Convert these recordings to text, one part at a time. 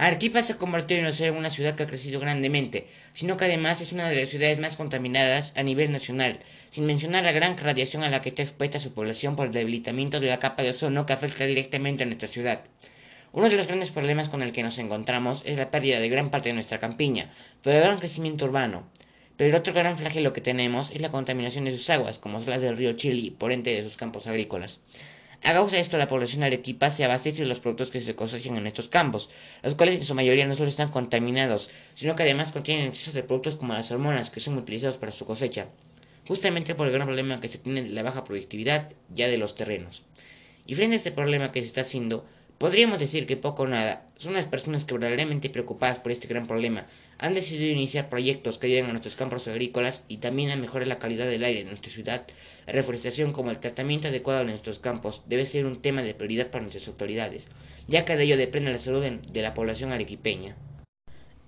Arequipa se ha convertido no en una ciudad que ha crecido grandemente, sino que además es una de las ciudades más contaminadas a nivel nacional, sin mencionar la gran radiación a la que está expuesta su población por el debilitamiento de la capa de ozono que afecta directamente a nuestra ciudad. Uno de los grandes problemas con el que nos encontramos es la pérdida de gran parte de nuestra campiña, por el gran crecimiento urbano. Pero el otro gran flagelo que tenemos es la contaminación de sus aguas, como son las del río Chili, por ente de sus campos agrícolas. A causa de esto, la población arequipa se abastece de los productos que se cosechan en estos campos, los cuales en su mayoría no solo están contaminados, sino que además contienen excesos de productos como las hormonas que son utilizados para su cosecha, justamente por el gran problema que se tiene de la baja productividad ya de los terrenos. Y frente a este problema que se está haciendo, podríamos decir que poco o nada son las personas que verdaderamente preocupadas por este gran problema han decidido iniciar proyectos que ayuden a nuestros campos agrícolas y también a mejorar la calidad del aire de nuestra ciudad. La reforestación como el tratamiento adecuado de nuestros campos debe ser un tema de prioridad para nuestras autoridades, ya que de ello depende la salud de la población arequipeña.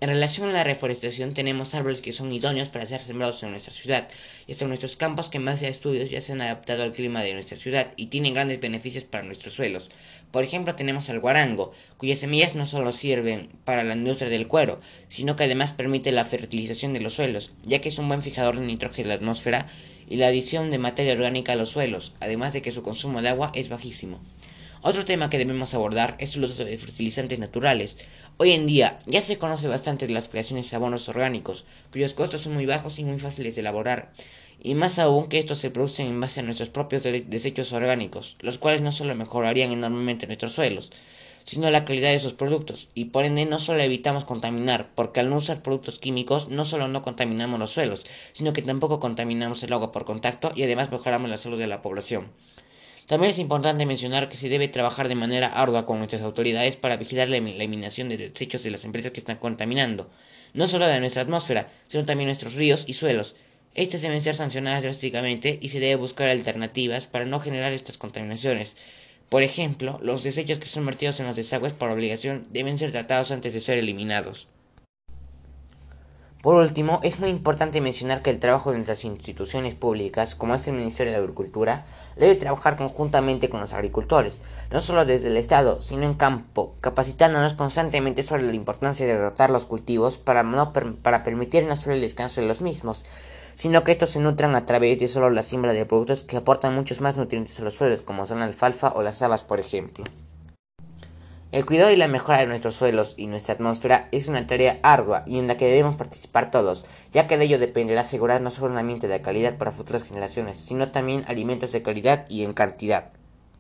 En relación a la reforestación tenemos árboles que son idóneos para ser sembrados en nuestra ciudad y hasta nuestros campos que en base estudios ya se han adaptado al clima de nuestra ciudad y tienen grandes beneficios para nuestros suelos. Por ejemplo tenemos el guarango, cuyas semillas no solo sirven para la industria del cuero, sino que además permite la fertilización de los suelos, ya que es un buen fijador de nitrógeno en la atmósfera y la adición de materia orgánica a los suelos, además de que su consumo de agua es bajísimo. Otro tema que debemos abordar es el uso de fertilizantes naturales. Hoy en día ya se conoce bastante de las creaciones de abonos orgánicos, cuyos costos son muy bajos y muy fáciles de elaborar, y más aún que estos se producen en base a nuestros propios desechos orgánicos, los cuales no solo mejorarían enormemente nuestros suelos, sino la calidad de sus productos, y por ende no solo evitamos contaminar, porque al no usar productos químicos no solo no contaminamos los suelos, sino que tampoco contaminamos el agua por contacto y además mejoramos la salud de la población. También es importante mencionar que se debe trabajar de manera ardua con nuestras autoridades para vigilar la eliminación de desechos de las empresas que están contaminando, no solo de nuestra atmósfera, sino también nuestros ríos y suelos. Estas deben ser sancionadas drásticamente y se debe buscar alternativas para no generar estas contaminaciones. Por ejemplo, los desechos que son vertidos en los desagües por obligación deben ser tratados antes de ser eliminados. Por último, es muy importante mencionar que el trabajo de nuestras instituciones públicas, como es el Ministerio de Agricultura, debe trabajar conjuntamente con los agricultores, no solo desde el Estado, sino en campo, capacitándonos constantemente sobre la importancia de rotar los cultivos para, no para permitir no solo el descanso de los mismos, sino que estos se nutran a través de solo la siembra de productos que aportan muchos más nutrientes a los suelos, como son la alfalfa o las habas, por ejemplo. El cuidado y la mejora de nuestros suelos y nuestra atmósfera es una tarea ardua y en la que debemos participar todos, ya que de ello dependerá asegurar no solo un ambiente de calidad para futuras generaciones, sino también alimentos de calidad y en cantidad.